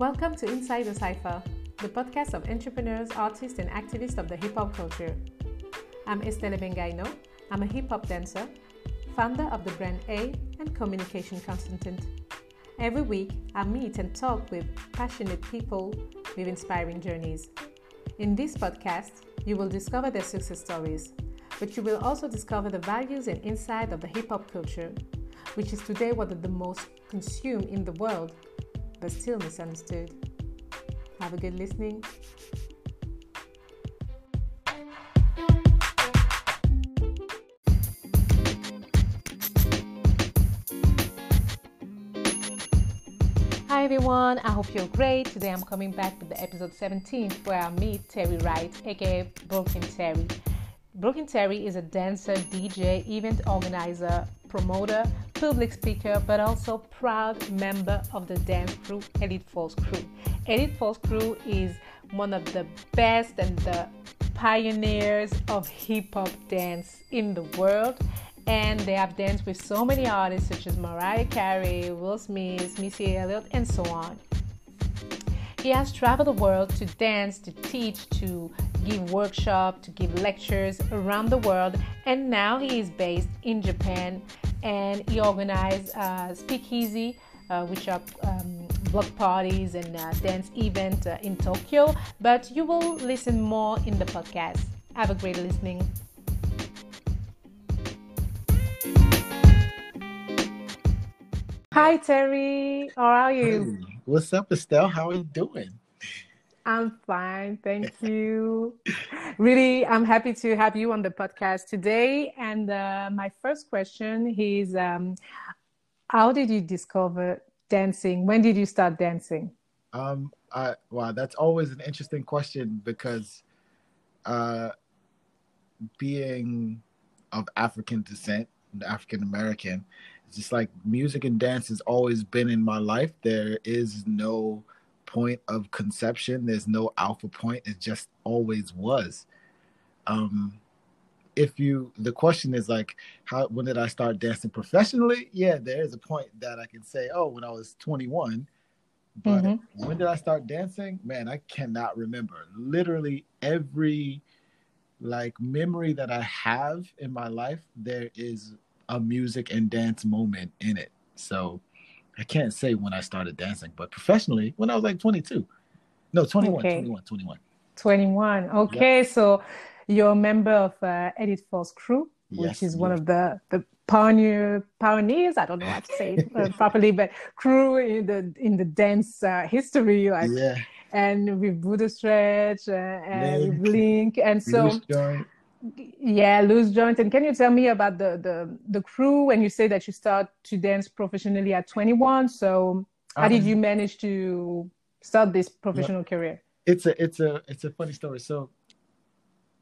Welcome to Inside the Cypher, the podcast of entrepreneurs, artists, and activists of the hip hop culture. I'm Estelle Bengaino. I'm a hip hop dancer, founder of the brand A and communication consultant. Every week, I meet and talk with passionate people with inspiring journeys. In this podcast, you will discover their success stories, but you will also discover the values and insight of the hip hop culture, which is today one of the most consumed in the world but still misunderstood. Have a good listening. Hi everyone, I hope you're great. Today I'm coming back with the episode 17 where I meet Terry Wright, aka Brooklyn Terry. Brooklyn Terry is a dancer, DJ, event organizer, promoter, public speaker, but also proud member of the dance crew Elite Force Crew. Elite Force Crew is one of the best and the pioneers of hip hop dance in the world. And they have danced with so many artists such as Mariah Carey, Will Smith, Missy Elliott, and so on. He has traveled the world to dance, to teach, to give workshops, to give lectures around the world, and now he is based in Japan and he organized uh, Speakeasy, uh, which are um, block parties and uh, dance event uh, in Tokyo. But you will listen more in the podcast. Have a great listening. Hi Terry, how are you? Hey, what's up, Estelle? How are you doing? I'm fine, thank you. really, I'm happy to have you on the podcast today. And uh, my first question is um, How did you discover dancing? When did you start dancing? Um, I, wow, that's always an interesting question because uh, being of African descent, African American, it's just like music and dance has always been in my life. There is no point of conception. There's no alpha point. It just always was. Um, if you, the question is like, how, when did I start dancing professionally? Yeah, there is a point that I can say, oh, when I was 21. But mm-hmm. when did I start dancing? Man, I cannot remember. Literally every like memory that I have in my life, there is a music and dance moment in it. So I can't say when I started dancing, but professionally, when I was like 22. No, 21, okay. 21, 21. 21. Okay, yep. so you're a member of uh, Elite Force Crew, yes, which is yes. one of the, the pioneer pioneers. I don't know how to say it uh, properly, but crew in the in the dance uh, history, like yeah. and with Buddha Stretch uh, and Link, Link, and so yeah, loose joint. And can you tell me about the the the crew when you say that you start to dance professionally at 21? So how um, did you manage to start this professional career? It's a it's a it's a funny story. So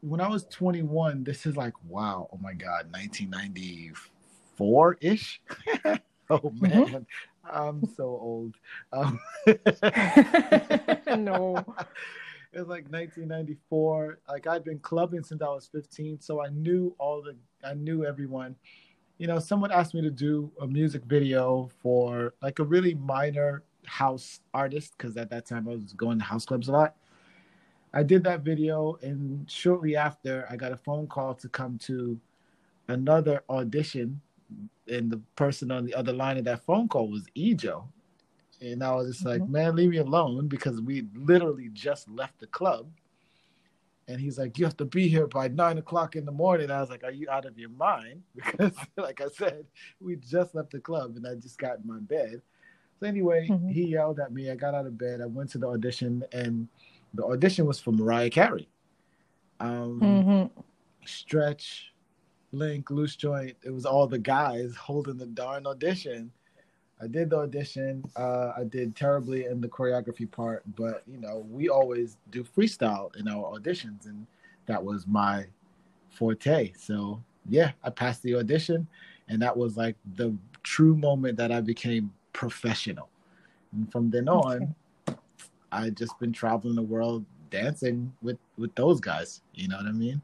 when I was 21, this is like wow, oh my god, 1994 ish. oh mm-hmm. man, mm-hmm. I'm so old. Um, no it was like 1994. Like I'd been clubbing since I was 15, so I knew all the, I knew everyone. You know, someone asked me to do a music video for like a really minor house artist because at that time I was going to house clubs a lot. I did that video, and shortly after, I got a phone call to come to another audition, and the person on the other line of that phone call was Ejoe, and I was just like, mm-hmm. man, leave me alone because we literally just left the club. And he's like, you have to be here by nine o'clock in the morning. I was like, are you out of your mind? Because, like I said, we just left the club and I just got in my bed. So, anyway, mm-hmm. he yelled at me. I got out of bed. I went to the audition, and the audition was for Mariah Carey. Um, mm-hmm. Stretch, Link, Loose Joint. It was all the guys holding the darn audition I did the audition. Uh, I did terribly in the choreography part, but you know, we always do freestyle in our auditions, and that was my forte. So yeah, I passed the audition, and that was like the true moment that I became professional. And from then on, I just been traveling the world dancing with with those guys. You know what I mean?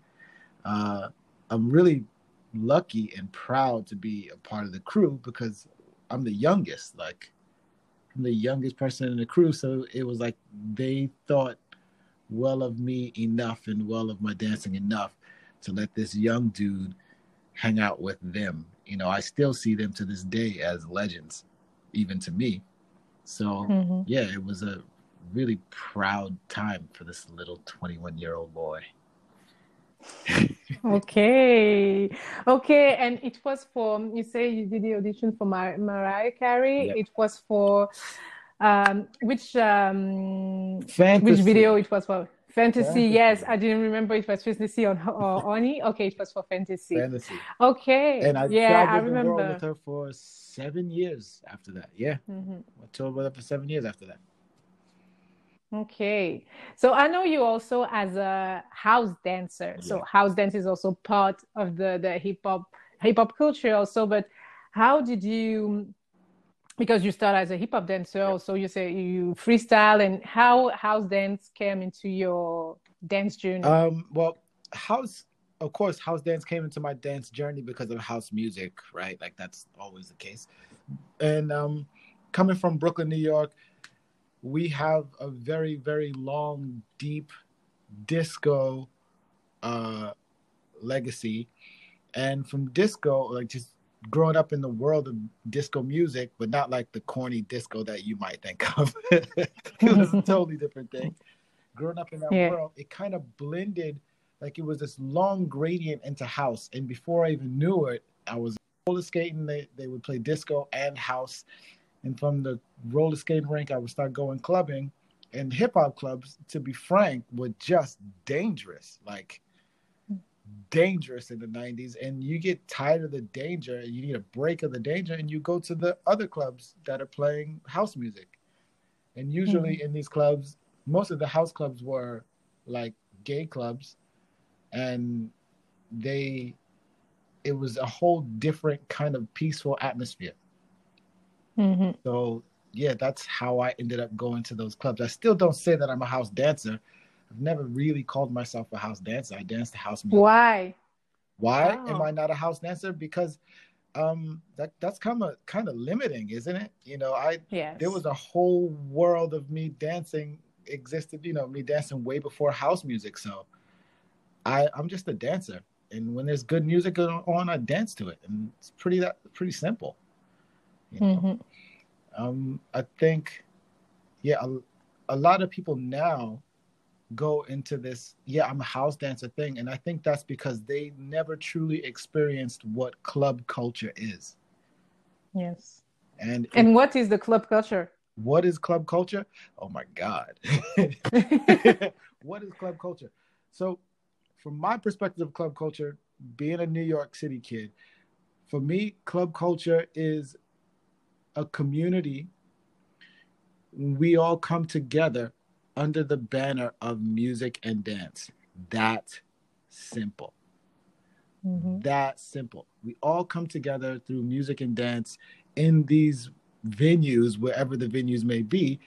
Uh, I'm really lucky and proud to be a part of the crew because I'm the youngest. Like I'm the youngest person in the crew, so it was like they thought well of me enough and well of my dancing enough to let this young dude hang out with them. You know, I still see them to this day as legends, even to me. So mm-hmm. yeah, it was a really proud time for this little 21 year old boy. okay. Okay and it was for you say you did the audition for Mar- mariah carey. Yep. it was for um which um fantasy. which video it was for? Fantasy, fantasy. yes. I didn't remember it was fantasy on or oni. Okay it was for fantasy. Fantasy. Okay. And i yeah i remember with her for seven years after that. Yeah. Mm-hmm. i toured with her for seven years after that Okay. So I know you also as a house dancer. Yeah. So house dance is also part of the the hip hop hip hop culture also, but how did you because you start as a hip hop dancer yeah. also you say you freestyle and how house dance came into your dance journey? Um well house of course house dance came into my dance journey because of house music, right? Like that's always the case. And um coming from Brooklyn, New York, we have a very very long deep disco uh legacy. And from disco like just growing up in the world of disco music but not like the corny disco that you might think of. It was a totally different thing. Growing up in that yeah. world it kind of blended like it was this long gradient into house. And before i even knew it i was roller skating. They, they would play disco and house and from the roller skating rink, I would start going clubbing. And hip hop clubs, to be frank, were just dangerous. Like dangerous in the 90s and you get tired of the danger and you need a break of the danger and you go to the other clubs that are playing house music and usually mm-hmm. in these clubs most of the house clubs were like gay clubs and they it was a whole different kind of peaceful atmosphere Mm-hmm. So yeah, that's how I ended up going to those clubs. I still don't say that I'm a house dancer. I've never really called myself a house dancer. I dance the house music. Why? Why wow. am I not a house dancer? Because um that that's kind of kind of limiting, isn't it? You know, I yes. there was a whole world of me dancing existed, you know, me dancing way before house music. So I I'm just a dancer. And when there's good music on, I dance to it. And it's pretty that pretty simple. You know? mm-hmm. um, I think, yeah, a, a lot of people now go into this, yeah, I'm a house dancer thing. And I think that's because they never truly experienced what club culture is. Yes. And and it, what is the club culture? What is club culture? Oh my God. what is club culture? So, from my perspective of club culture, being a New York City kid, for me, club culture is a community, we all come together under the banner of music and dance. That simple. Mm-hmm. That simple. We all come together through music and dance in these venues, wherever the venues may be,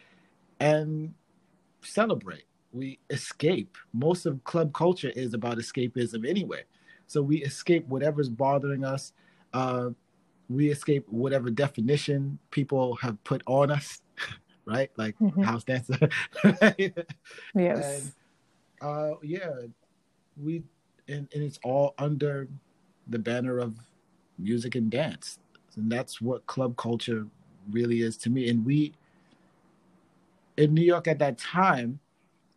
and celebrate. We escape. Most of club culture is about escapism anyway. So we escape whatever's bothering us. Uh, we escape whatever definition people have put on us, right? Like mm-hmm. house dancer. yes. And, uh, yeah, we and, and it's all under the banner of music and dance, and that's what club culture really is to me. And we in New York at that time,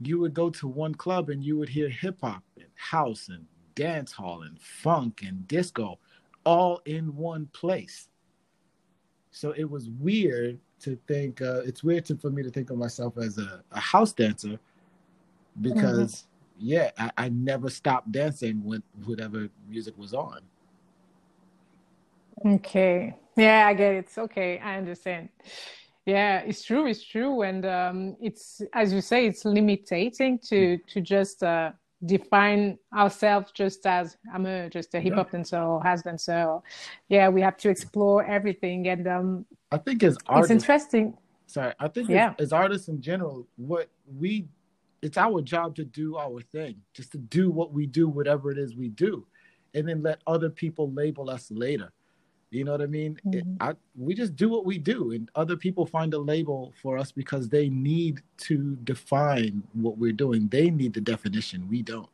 you would go to one club and you would hear hip hop and house and dance hall and funk and disco all in one place. So it was weird to think, uh, it's weird to, for me to think of myself as a, a house dancer because, mm-hmm. yeah, I, I never stopped dancing with whatever music was on. Okay. Yeah, I get it. It's okay. I understand. Yeah, it's true. It's true. And um, it's, as you say, it's limiting to, to just, uh, define ourselves just as I'm a just a hip hop yeah. dancer or house dancer. Yeah, we have to explore everything, and um, I think as artists, it's interesting. Sorry, I think yeah. as, as artists in general, what we it's our job to do our thing, just to do what we do, whatever it is we do, and then let other people label us later. You know what I mean? Mhm. It, I, we just do what we do, and other people find a label for us because they need to define what we're doing. They need the definition. We don't.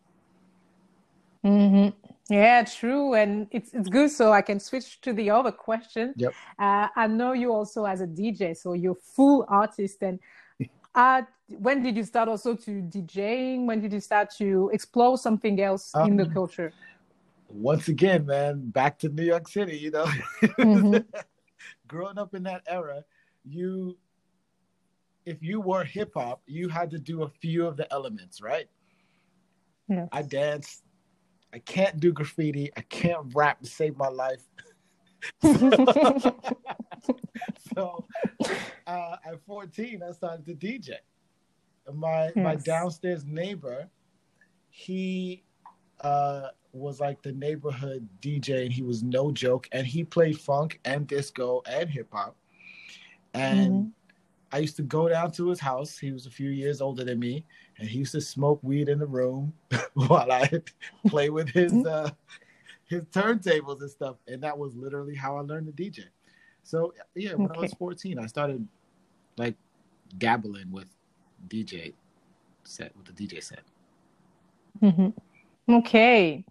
hmm Yeah, true. And it's it's good. So I can switch to the other question. Yep. Uh, I know you also as a DJ, so you're full artist. And uh, when did you start also to DJing? When did you start to explore something else in the Um, culture? Once again, man, back to New York City. You know, Mhm. growing up in that era, you, if you were hip hop, you had to do a few of the elements, right? Yes. I dance. I can't do graffiti. I can't rap to save my life. so uh, at 14, I started to DJ. My my downstairs neighbor, he uh, was like the neighborhood DJ, and he was no joke. And he played funk and disco and hip hop. And Mhm. I used to go down to his house. He was a few years older than me, and he used to smoke weed in the room while I play with his uh, his turntables and stuff. And that was literally how I learned to DJ. So yeah, when I was 14, I started like dabbling with DJ set with the DJ set. Mhm. Okay.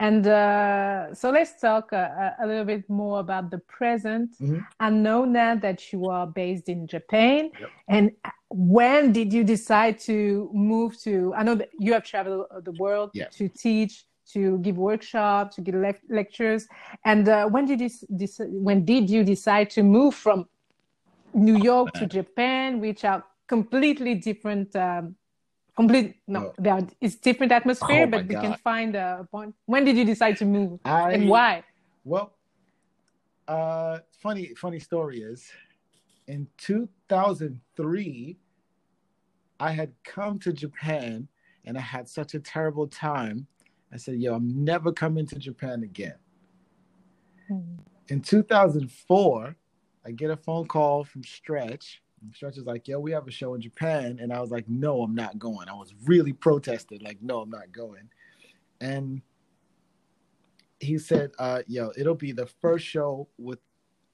And uh, so let's talk uh, a little bit more about the present. Mhm. I know now that you are based in Japan. Yep. And when did you decide to move to? I know that you have traveled the world Yes. to teach, to give workshops, to give lec- lectures. And uh, when did you dec- when did you decide to move from New York to Japan, which are completely different? Um, complete no, are, it's different atmosphere, Oh but we can find a point. When did you decide to move I and why? Well, uh, funny funny story is, in 2003, I had come to Japan and I had such a terrible time. I said, "Yo, I'm never coming to Japan again." Mhm. In 2004, I get a phone call from Stretch. Stretch is like, "Yo, we have a show in Japan," and I was like, "No, I'm not going." I was really protested, like, "No, I'm not going." And he said, uh, "Yo, it'll be the first show with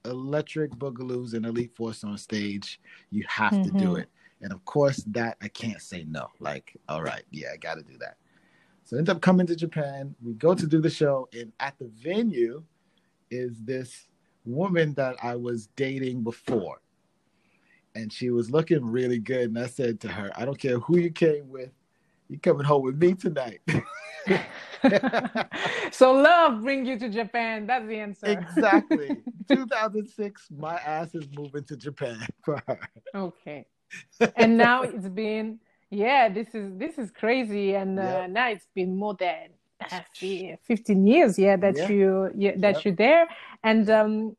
Electric Boogaloos and Elite Force on stage. You have to do Mhm. it." And of course, that I can't say no. Like, all right, yeah, I got to do that. So I end up coming to Japan. We go to do the show, and at the venue is this woman that I was dating before. And she was looking really good. And I said to her, I don't care who you came with, you're coming home with me tonight. so love bring you to Japan. That's the answer. exactly. 2006, my ass is moving to Japan for her. Okay. And now it's been yeah, this is this is crazy and uh, Yep. now it's been more than uh, 15 years yeah that Yeah. you yeah, that Yep. you're there and um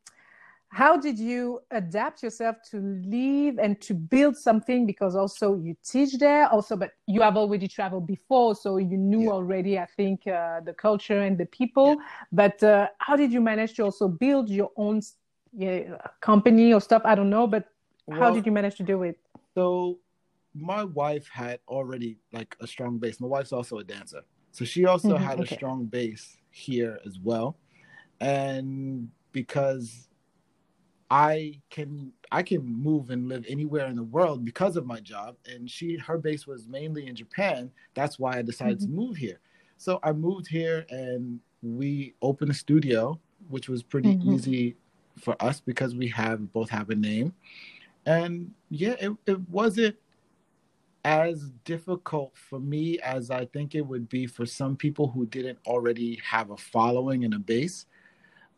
how did you adapt yourself to live and to build something because also you teach there also but you have already traveled before so you knew Yeah. already i think uh, the culture and the people but uh, how did you manage to also build your own yeah, company or stuff i don't know but how did you manage to do it So my wife had already like a strong base. My wife's also a dancer. So she also Mhm, had okay. a strong base here as well. And because I can I can move and live anywhere in the world because of my job and she her base was mainly in Japan, that's why I decided to move here. So I moved here and we opened a studio, which was pretty Mhm. easy for us because we have both have a name and yeah it, it wasn't as difficult for me as i think it would be for some people who didn't already have a following and a base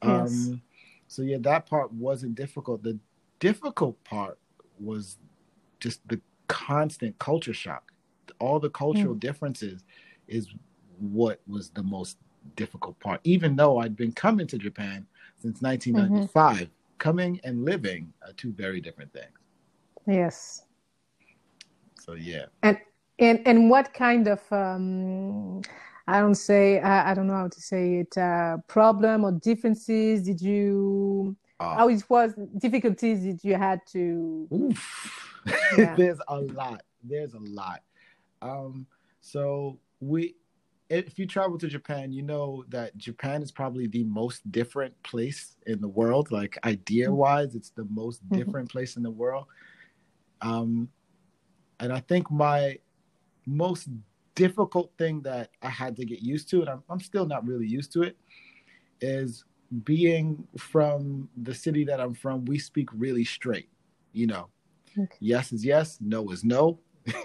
Yes. um so yeah that part wasn't difficult. The difficult part was just the constant culture shock. All the cultural differences is what was the most difficult part. Even though i'd been coming to japan since 1995 coming and living are two very different things. Yes. So yeah. And and and what kind of um, I don't say I, I don't know how to say it uh, problem or differences did you uh, how it was difficulties did you had to Oof. Yeah. There's a lot. There's a lot. Um, so we if you travel to Japan, you know that Japan is probably the most different place in the world. Like idea wise, it's the most Mhm. different place in the world. Um, and I think my most difficult thing that I had to get used to, and I'm, I'm still not really used to it, is being from the city that I'm from. We speak really straight, you know. Okay. Yes is yes, no is no.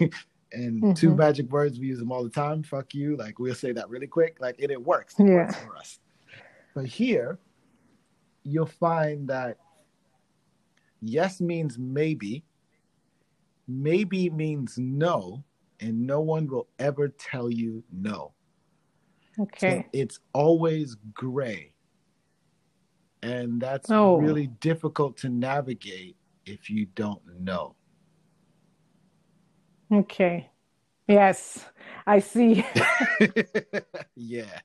and two Mhm. magic words we use them all the time. Fuck you. Like we'll say that really quick. Like and it works. It Yeah. works for us. But here, you'll find that yes means maybe, maybe means no, and no one will ever tell you no. So Okay. it's always gray. And that's Oh. really difficult to navigate if you don't know. Okay. Yes, I see. yeah,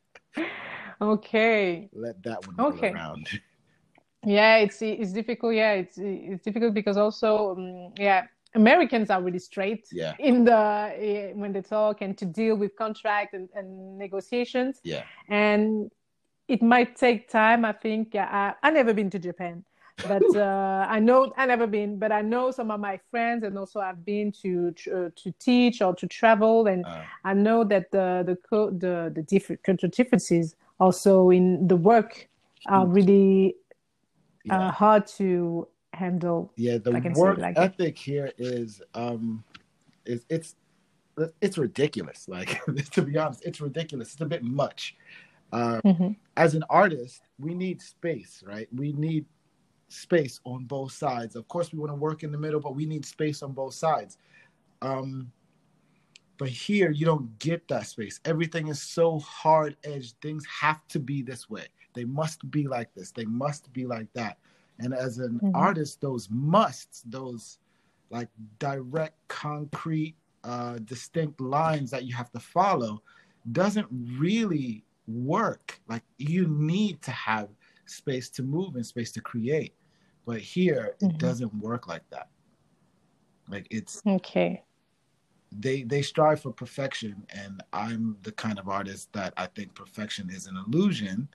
Okay. let that one Okay. around. Yeah, it's it's difficult. Yeah, it's it's difficult because also, um, yeah, Americans are really straight Yeah. in the eh, when they talk and to deal with contract and, and negotiations. Yeah. And it might take time. I think I I never been to Japan, but uh, I know I never been, but I know some of my friends and also I've been to to, to teach or to travel, and Uh, I know that the the co- the the different cultural differences also in the work are Mm. really yeah. uh, hard to handle. yeah, the work like ethic here is um is it's it's ridiculous. Like to be honest, it's ridiculous. It's a bit much. Uh, Mhm. as an artist, we need space, right? We need space on both sides. Of course, we want to work in the middle, but we need space on both sides. Um, but here, you don't get that space. Everything is so hard edged. Things have to be this way. They must be like this. They must be like that. And as an Mhm. artist, those musts, those like direct, concrete, uh, distinct lines that you have to follow, doesn't really work. Like you need to have space to move and space to create. But here it Mhm. doesn't work like that. Like it's Okay. they they strive for perfection and I'm the kind of artist that I think perfection is an illusion.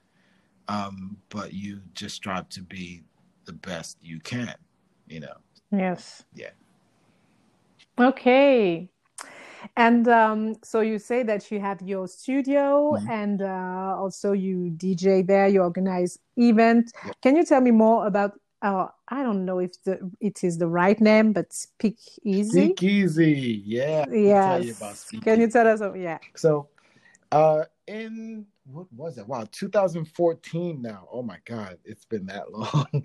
Um, but you just strive to be the best you can, you know. Yes. Yeah. Okay. And um, so you say that you have your studio Mhm. and uh, also you DJ there, you organize events. Yeah. Can you tell me more about, uh, I don't know if the, it is the right name, but Speak Easy? Speak easy. Yeah. I can tell you Yes. Can you tell us? Yeah. So uh in what was it? Wow, 2014 now. Oh my god, it's been that long.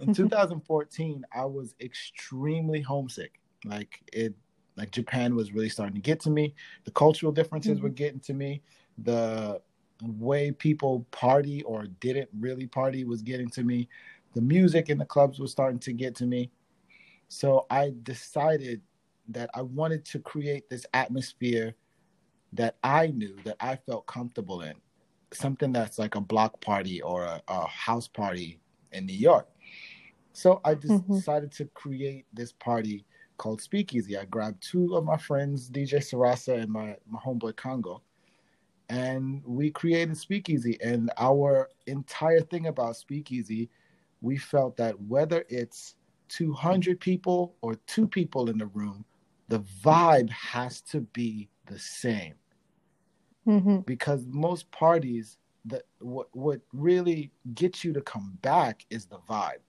in 2014, I was extremely homesick. Like it like Japan was really starting to get to me. The cultural differences were mm-hmm. getting to me. The way people party or didn't really party was getting to me. The music in the clubs was starting to get to me. So I decided that I wanted to create this atmosphere that I knew that I felt comfortable in. Something that's like a block party or a, a house party in New York. So I Mhm. decided to create this party called Speakeasy. I grabbed two of my friends, DJ Sarasa and my, my homeboy Congo, and we created Speakeasy. And our entire thing about Speakeasy, we felt that whether it's 200 people or two people in the room, the vibe has to be the same hmm because most parties that what what really gets you to come back is the vibe.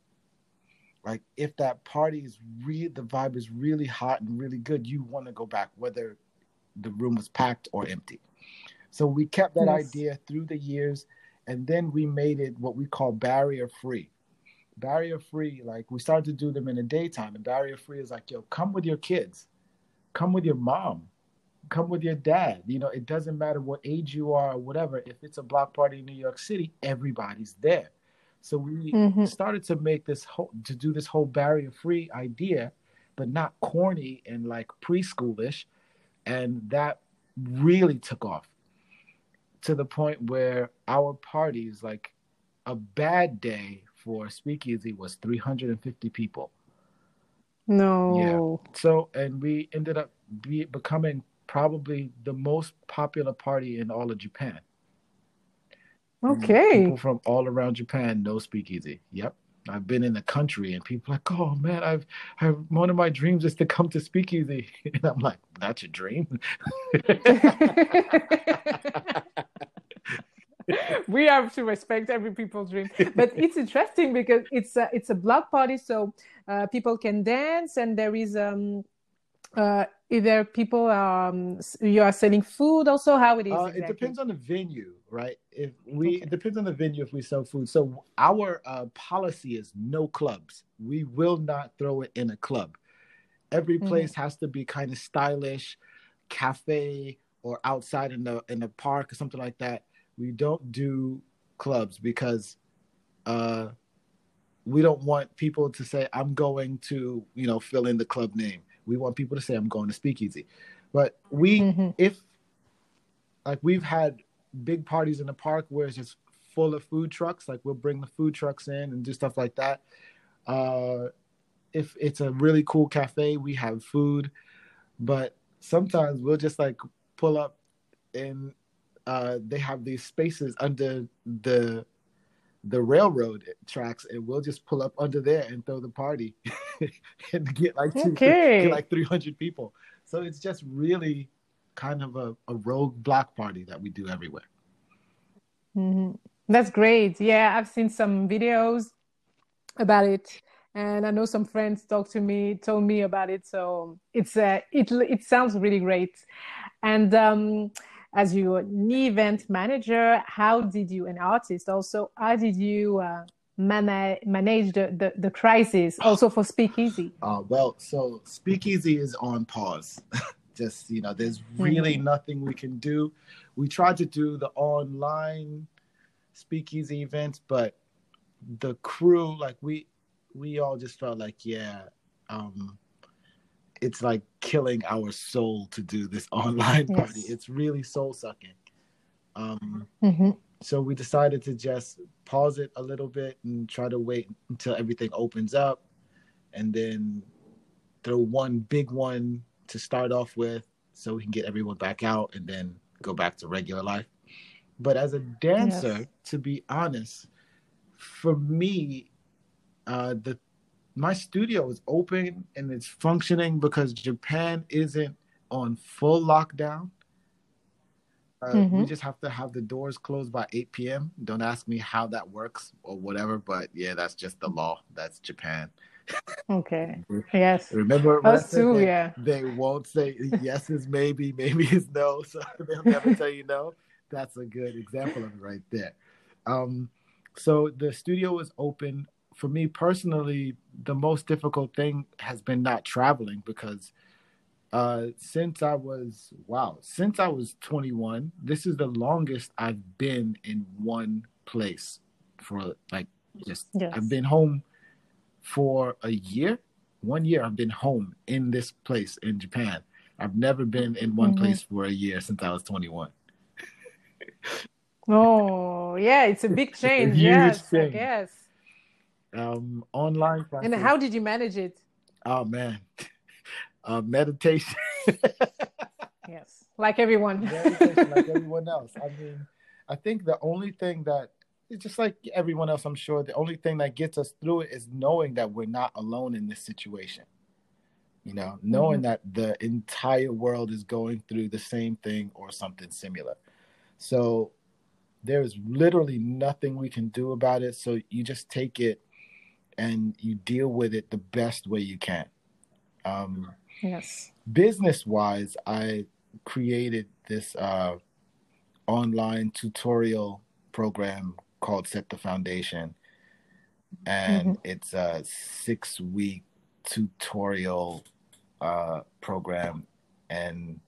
Like if that party is real the vibe is really hot and really good you want to go back whether the room was packed or empty. So we kept that Yes. idea through the years and then we made it what we call barrier free. Barrier free like we started to do them in the daytime and barrier free is like yo come with your kids. Come with your mom come with your dad. You know, it doesn't matter what age you are or whatever. If it's a block party in New York City, everybody's there. So we Mhm. started to make this whole to do this whole barrier free idea, but not corny and like preschoolish, and that really took off to the point where our parties, like a bad day for Speakeasy, was 350 people. No. Yeah so, and we ended up be, becoming probably the most popular party in all of Japan. Okay. People from all around Japan know Speakeasy. Yep. I've been in the country and people are like, oh man, I've, I've one of my dreams is to come to Speakeasy. And I'm like, that's your dream? we have to respect every people's dream. But it's interesting because it's a, it's a block party, so uh, people can dance and there is um, uh, either people um, you are selling food also how it is uh, exactly? it depends on the venue right if we okay. it depends on the venue if we sell food so our uh, policy is no clubs we will not throw it in a club every mm-hmm. place mm-hmm. has to be kind of stylish cafe or outside in the in the park or something like that we don't do clubs because uh we don't want people to say i'm going to you know fill in the club name we want people to say I'm going to Speakeasy. But we, mm-hmm. if like we've had big parties in the park where it's just full of food trucks, like we'll bring the food trucks in and do stuff like that. Uh, if it's a really cool cafe, we have food, but sometimes we'll just like pull up and uh, they have these spaces under the the railroad tracks and we'll just pull up under there and throw the party and get like two, okay. get like 300 people. So it's just really kind of a, a rogue block party that we do everywhere. Mm-hmm. that's great. Yeah i've seen some videos about it and i know some friends talked to me told me about it. So it's uh, it it sounds really great. And um as your event manager how did you an artist also how did you uh, manage manage the, the, the crisis? Also for speakeasy. Uh, well so speakeasy is on pause. Just you know there's really mm-hmm. nothing we can do. We tried to do the online speakeasy events but the crew like we we all just felt like yeah um it's like killing our soul to do this online yes. party. It's really soul sucking. Um, mm-hmm. So we decided to just pause it a little bit and try to wait until everything opens up, and then throw one big one to start off with, so we can get everyone back out, and then go back to regular life. But as a dancer, yes. to be honest, for me, uh, the my studio is open and it's functioning because Japan isn't on full lockdown. Uh, mm-hmm. We just have to have the doors closed by 8 p.m. Don't ask me how that works or whatever, but yeah, that's just the law. That's Japan. Okay. Yes. Remember us too. They, yeah. They won't say yes is maybe, maybe is no. So they'll never tell you no. That's a good example of it right there. Um, so the studio is open for me personally, the most difficult thing has been not traveling because uh, since I was wow, since I was 21, this is the longest I've been in one place for like just yes. I've been home for a year. One year I've been home in this place in Japan. I've never been in one mm-hmm. place for a year since I was 21. oh, yeah, it's a big change. A yes, change. yes um, online. And how did you manage it? Oh man, uh, meditation. yes, like everyone. meditation, like everyone else. I mean, I think the only thing that it's just like everyone else. I'm sure the only thing that gets us through it is knowing that we're not alone in this situation. You know, knowing mm-hmm. that the entire world is going through the same thing or something similar. So there's literally nothing we can do about it. So you just take it and you deal with it the best way you can. Um, yes. Business wise, I created this uh, online tutorial program called Set the Foundation. And mm-hmm. it's a six week tutorial uh, program. And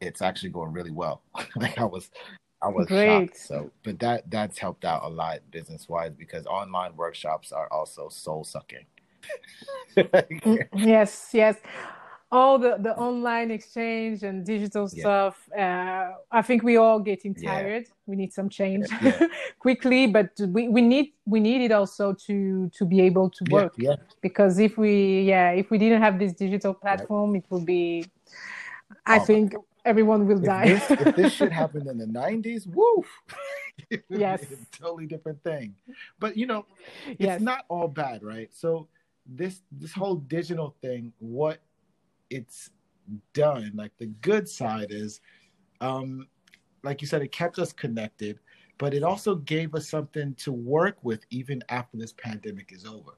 it's actually going really well. like I was I was Great. shocked. So, but that that's helped out a lot business wise because online workshops are also soul sucking. Mm, yes, yes. All the, the online exchange and digital yeah. stuff. Uh, I think we all getting tired. Yeah. We need some change yeah. quickly, but we, we need we need it also to to be able to work. Yeah, Because if we yeah if we didn't have this digital platform, right. it would be I oh, think everyone will if die. this, if this shit happened in the '90s, woof. yes, totally different thing. But you know, it's yes. not all bad, right? So this this whole digital thing, what it's done, like the good side is, um, like you said, it kept us connected, but it also gave us something to work with even after this pandemic is over.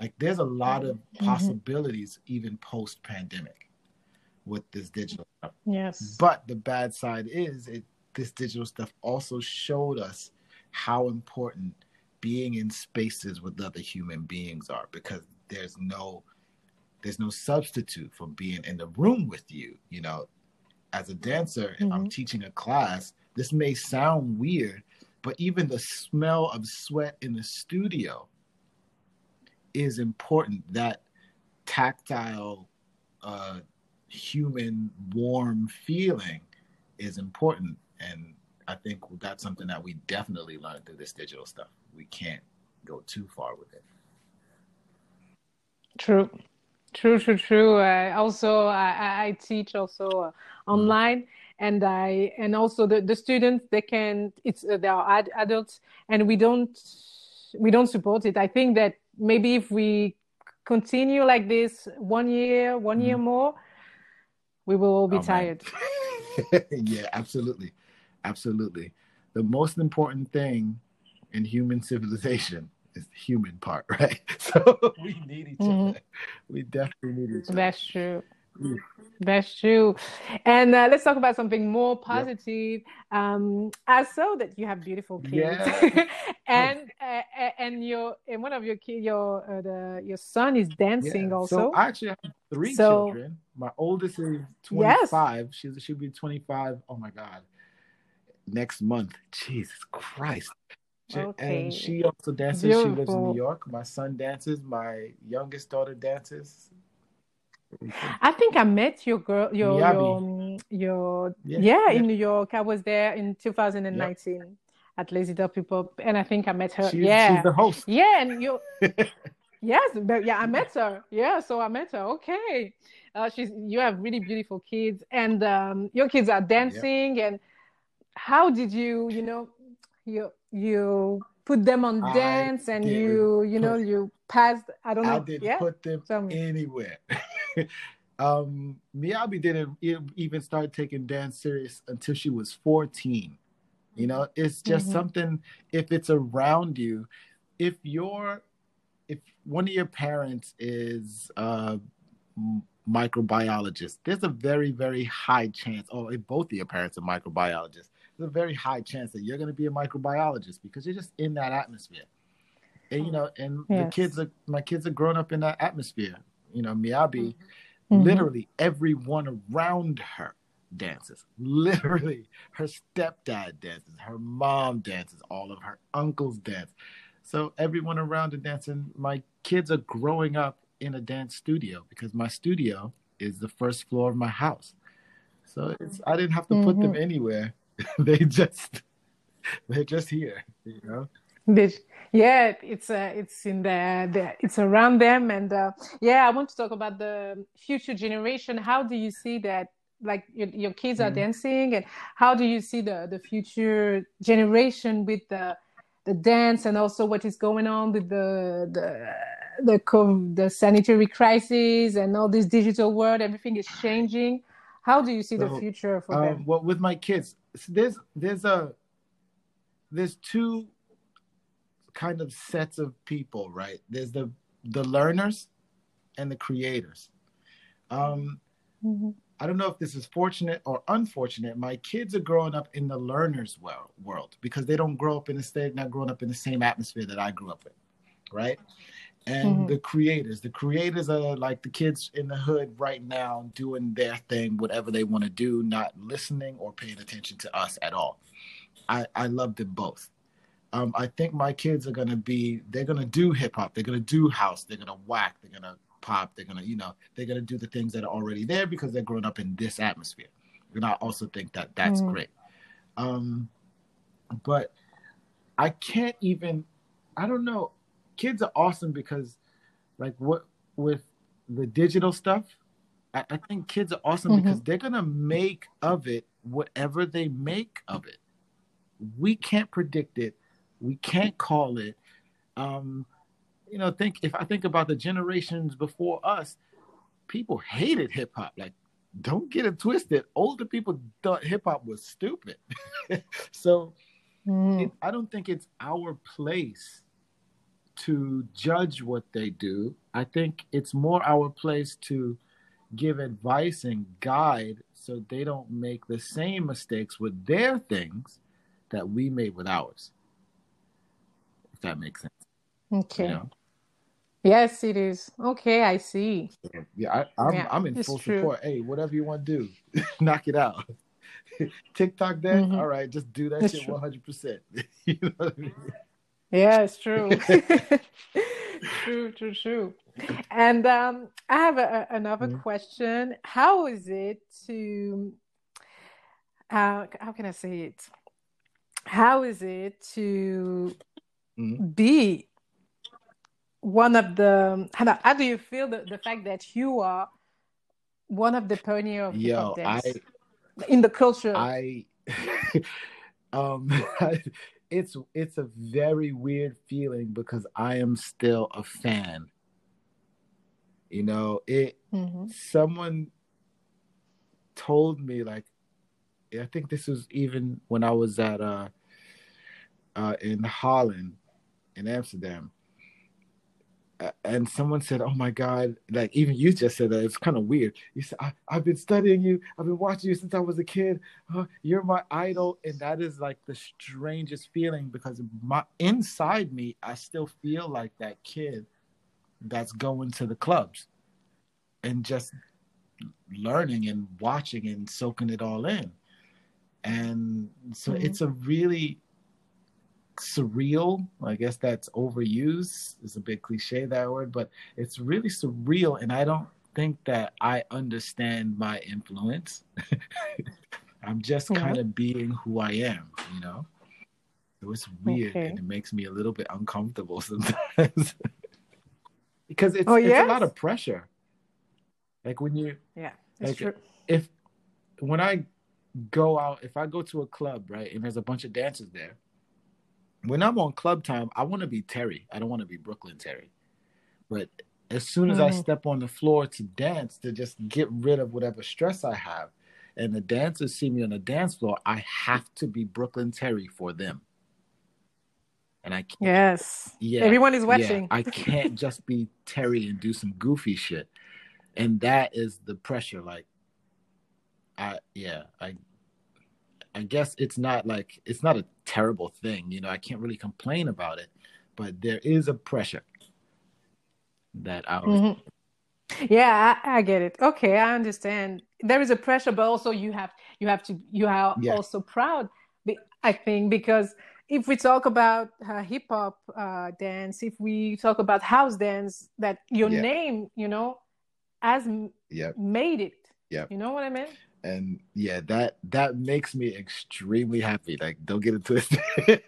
Like there's a lot of mm-hmm. possibilities mm-hmm. even post pandemic with this digital stuff. Yes. But the bad side is it this digital stuff also showed us how important being in spaces with other human beings are because there's no there's no substitute for being in the room with you you know as a dancer mm-hmm. i'm teaching a class this may sound weird but even the smell of sweat in the studio is important that tactile uh, human warm feeling is important. And i think that's something that we definitely learned through this digital stuff. We can't go too far with it. True. True true true. Uh, also I, I teach also uh, online. Mm. and i and also the, the students they can it's uh, they are ad- adults and we don't we don't support it. I think that maybe if we continue like this one year one mm. year more we will all be oh, tired. yeah, absolutely. Absolutely. The most important thing in human civilization is the human part, right? So we need each mm-hmm. other. We definitely need each other. That's true. That's true. And uh, let's talk about something more positive. Um, I saw that you have beautiful kids, yeah. and uh, and your and one of your kids, your uh, the your son is dancing yeah. also. So I actually have three so, children. My oldest is twenty five. Yes. She's she'll be twenty five. Oh my god, next month. Jesus Christ. Okay. And she also dances. Beautiful. She lives in New York. My son dances. My youngest daughter dances. I think I met your girl, your your, um, your yeah, yeah, yeah, in New York. I was there in 2019 yep. at Lazy Dog People, and I think I met her. Yeah, she's the host. Yeah, and you. yes, but yeah, I met her. Yeah, so I met her. Okay, uh, she's you have really beautiful kids, and um, your kids are dancing. And how did you, you know, you you put them on I dance and you you know you passed i don't know i didn't yeah? put them anywhere um miyabi didn't even start taking dance serious until she was 14 you know it's just mm-hmm. something if it's around you if you're if one of your parents is a microbiologist there's a very very high chance or if both of your parents are microbiologists there's a very high chance that you're going to be a microbiologist because you're just in that atmosphere. And you know, and yes. the kids are my kids are grown up in that atmosphere. You know, Miyabi, mm-hmm. literally everyone around her dances. Literally, her stepdad dances, her mom dances, all of her uncles dance. So everyone around her dancing. My kids are growing up in a dance studio because my studio is the first floor of my house. So it's I didn't have to mm-hmm. put them mm-hmm. anywhere. they just they're just here, you know. Yeah, it's uh, it's in the, the it's around them, and uh, yeah, I want to talk about the future generation. How do you see that? Like your, your kids are mm. dancing, and how do you see the the future generation with the the dance, and also what is going on with the the the the sanitary crisis and all this digital world? Everything is changing. How do you see so, the future for um, them? Well, with my kids, there's there's a there's two kind of sets of people, right? There's the the learners and the creators. Um, mm-hmm. I don't know if this is fortunate or unfortunate. My kids are growing up in the learners world, world because they don't grow up in the state, not growing up in the same atmosphere that I grew up in, right? and mm-hmm. the creators. The creators are like the kids in the hood right now doing their thing, whatever they want to do, not listening or paying attention to us at all. I, I love them both. Um, I think my kids are gonna be they're gonna do hip hop, they're gonna do house, they're gonna whack, they're gonna pop, they're gonna, you know, they're gonna do the things that are already there because they're growing up in this atmosphere. And I also think that that's mm-hmm. great. Um, but I can't even I don't know kids are awesome because like what with the digital stuff I, I think kids are awesome mm-hmm. because they're gonna make of it whatever they make of it. We can't predict it. We can't call it. Um, you know, think if I think about the generations before us, people hated hip hop. Like, don't get it twisted. Older people thought hip hop was stupid. so mm. it, I don't think it's our place to judge what they do. I think it's more our place to give advice and guide so they don't make the same mistakes with their things that we made with ours. That makes sense. Okay. You know? Yes, it is. Okay, I see. Yeah, I, am yeah, I'm in full true. support. Hey, whatever you want to do, knock it out. TikTok dead? Mm-hmm. All right, just do that it's shit 100%. you know what I mean? Yeah, it's true. true, true, true. And um, I have a, another mm-hmm. question. How is it to, uh, how can I say it? How is it to mm-hmm. be one of the, how, how do you feel the, the fact that you are one of the pioneer of Yo, I, in the culture? I, um, it's it's a very weird feeling because I am still a fan. You know, it mm-hmm. someone told me like I think this was even when I was at uh uh in Holland in Amsterdam and someone said, "Oh my God!" Like even you just said that it's kind of weird. You said, I, have been studying you. I've been watching you since I was a kid. Oh, you're my idol," and that is like the strangest feeling because my inside me, I still feel like that kid that's going to the clubs and just learning and watching and soaking it all in. And so mm-hmm. it's a really surreal. I guess that's overused. It's a bit cliche that word, but it's really surreal. And I don't think that I understand my influence. I'm just yeah. kind of being who I am, you know? So it's weird okay. and it makes me a little bit uncomfortable sometimes. because it's, oh, yes? it's a lot of pressure. Like when you Yeah, it's like true. If when I go out, if I go to a club, right, and there's a bunch of dancers there, when I'm on club time, I want to be Terry. I don't want to be Brooklyn Terry. But as soon as mm. I step on the floor to dance, to just get rid of whatever stress I have, and the dancers see me on the dance floor, I have to be Brooklyn Terry for them. And I can't, yes, yeah, everyone is watching. Yeah, I can't just be Terry and do some goofy shit, and that is the pressure. Like, I yeah, I I guess it's not like it's not a terrible thing. You know, I can't really complain about it, but there is a pressure that I. Mm-hmm. Yeah, I, I, get it. Okay, I understand. There is a pressure, but also you have you have to you are yeah. also proud. I think because if we talk about uh, hip hop uh, dance, if we talk about house dance, that your yeah. name, you know, has yep. made it. Yeah, you know what I mean and yeah, that that makes me extremely happy. Like, don't get it twisted.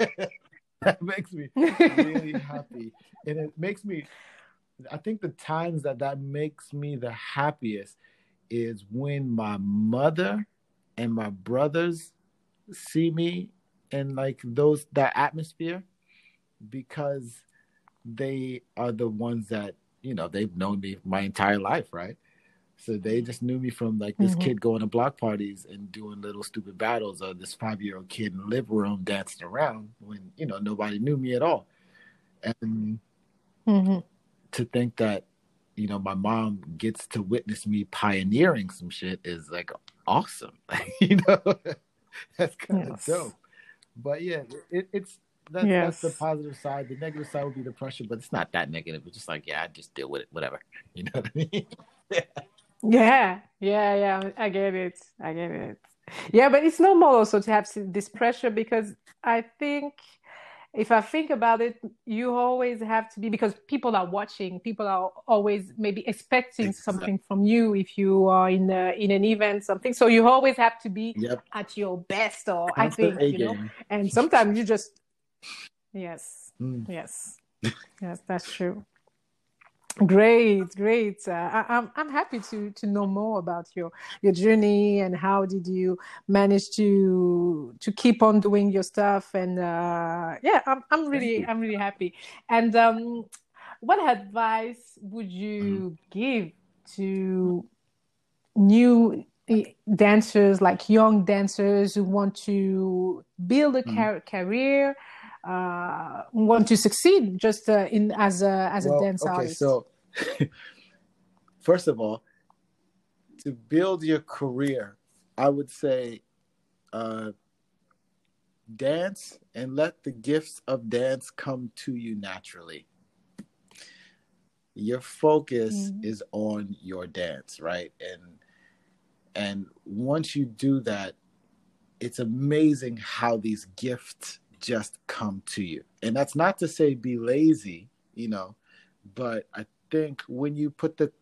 that makes me really happy, and it makes me. I think the times that that makes me the happiest is when my mother and my brothers see me in like those that atmosphere because they are the ones that you know they've known me my entire life right so they just knew me from like this mm-hmm. kid going to block parties and doing little stupid battles, or this five year old kid in the living room dancing around when you know nobody knew me at all. And mm-hmm. to think that you know my mom gets to witness me pioneering some shit is like awesome. you know, that's kind of yes. dope. But yeah, it, it's that's, yes. that's the positive side. The negative side would be the pressure, but it's not that negative. It's just like, yeah, I just deal with it, whatever. You know what I mean? Yeah, yeah, yeah. Yeah. I get it. I get it. Yeah, but it's normal also to have this pressure because I think if I think about it, you always have to be because people are watching. People are always maybe expecting exactly. something from you if you are in a, in an event, something. So you always have to be yep. at your best, or I think you know. And sometimes you just yes, mm. yes, yes, that's true. Great, great. Uh, I, I'm I'm happy to to know more about your your journey and how did you manage to to keep on doing your stuff and uh, yeah, I'm I'm really I'm really happy. And um, what advice would you mm. give to new eh, dancers like young dancers who want to build a mm. career uh, want to succeed just uh, in as a as well, a dance okay, artist? So, first of all, to build your career, I would say, uh, dance and let the gifts of dance come to you naturally. Your focus mm-hmm. is on your dance, right? And and once you do that, it's amazing how these gifts just come to you. And that's not to say be lazy, you know, but I think when you put the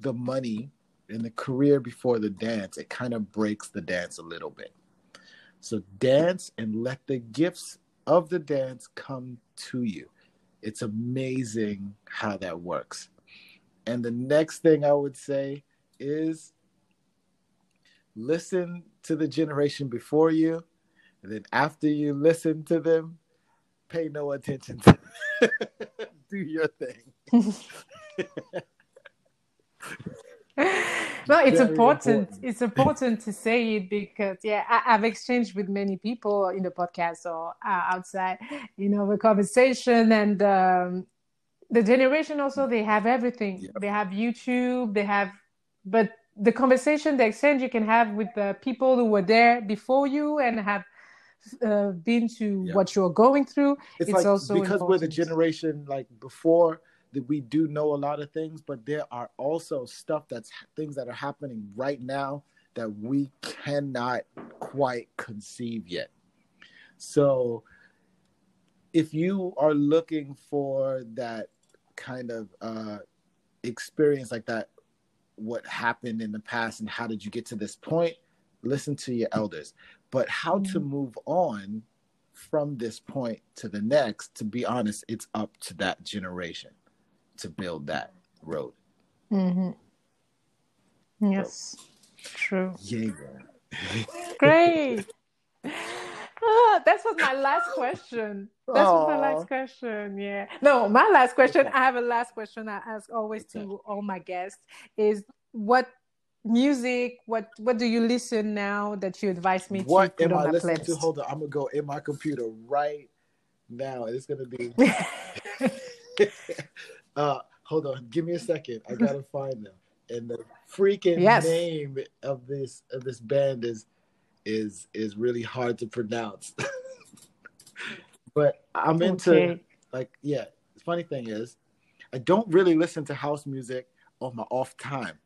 the money and the career before the dance, it kind of breaks the dance a little bit. So dance and let the gifts of the dance come to you. It's amazing how that works. And the next thing I would say is listen to the generation before you and then after you listen to them, pay no attention to them. do your thing. no, it's important. important. It's important to say it because yeah, I, have exchanged with many people in the podcast or uh, outside, you know, the conversation and um, the generation also they have everything. Yep. They have YouTube. They have, but the conversation, the exchange you can have with the people who were there before you and have uh, been to yeah. what you're going through, it's, it's like, also because important. we're the generation like before that we do know a lot of things, but there are also stuff that's things that are happening right now that we cannot quite conceive yet. So if you are looking for that kind of uh, experience like that, what happened in the past and how did you get to this point? Listen to your elders. But how mm-hmm. to move on from this point to the next, to be honest, it's up to that generation to build that road. Mm-hmm. Yes, so, true. Yeah. Great. Ah, that was my last question. That was my last question. Yeah. No, my last question. I have a last question I ask always to all my guests is what music what what do you listen now that you advise me what to put am on I listening playlist? to? Hold on, I'm gonna go in my computer right now. It's gonna be uh hold on, give me a second. I gotta find them. And the freaking yes. name of this of this band is is is really hard to pronounce. but I'm into okay. like yeah, the funny thing is I don't really listen to house music on my off time.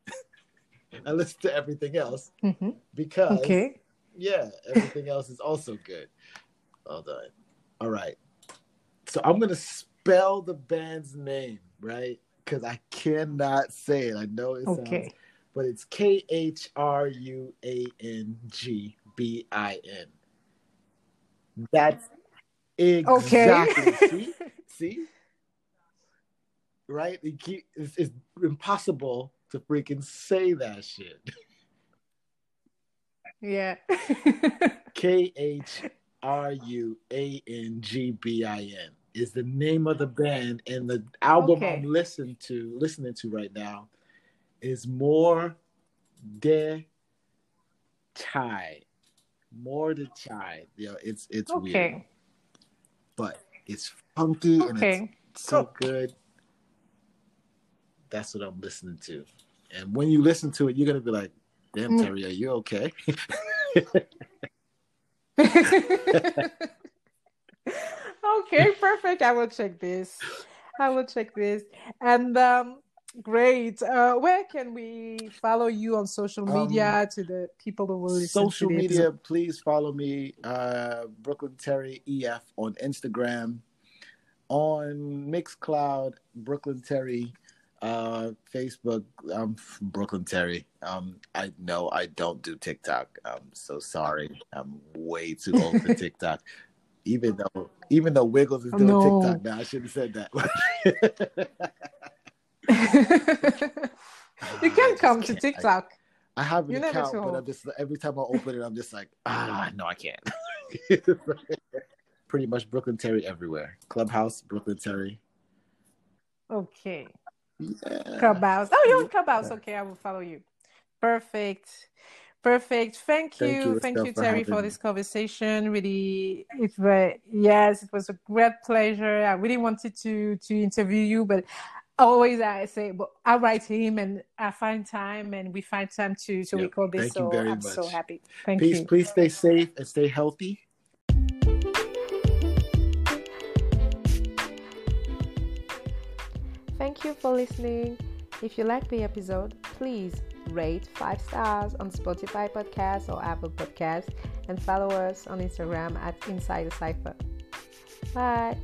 I listen to everything else mm-hmm. because okay. yeah, everything else is also good. Hold done. All right. So I'm gonna spell the band's name, right? Because I cannot say it. I know it okay. sounds but it's K H R U A N G B I N. That's exactly. Okay. see, see, right? It's, it's impossible to freaking say that shit. Yeah. K H R U A N G B I N is the name of the band, and the album okay. I'm listening to listening to right now is More De Chai. More de Chai. Yeah, it's it's okay. weird. But it's funky okay. and it's so cool. good. That's what I'm listening to. And when you listen to it, you're gonna be like, "Damn, mm. Terry, are you okay?" okay, perfect. I will check this. I will check this. And um, great. Uh, where can we follow you on social media um, to the people who will listen social media? Please follow me, uh, Brooklyn Terry EF on Instagram, on Mixcloud, Brooklyn Terry uh, Facebook, I'm Brooklyn Terry. Um, I know I don't do TikTok. I'm so sorry. I'm way too old for TikTok. even though even though Wiggles is doing no. TikTok now, I should have said that. you can come to. TikTok. I, I have an You never account, but I'm just every time I open it, I'm just like, ah, no, I can't. Pretty much Brooklyn Terry everywhere. Clubhouse, Brooklyn Terry. Okay. Yeah. Clubhouse. Oh, you're on Clubhouse. Okay, I will follow you. Perfect. Perfect. Thank Thank you. you, Thank you, Terry, having for this conversation. Really, it was yes, it was a great pleasure. I really wanted to to interview you, but always I say, but I write him and I find time and we find time to to Yep. record this. Thank you so I'm so happy. Thank Please, you. please stay safe and stay healthy. Thank you for listening. If you like the episode, please rate five stars on Spotify Podcast or Apple Podcast and follow us on Instagram at Insider Cipher. Bye.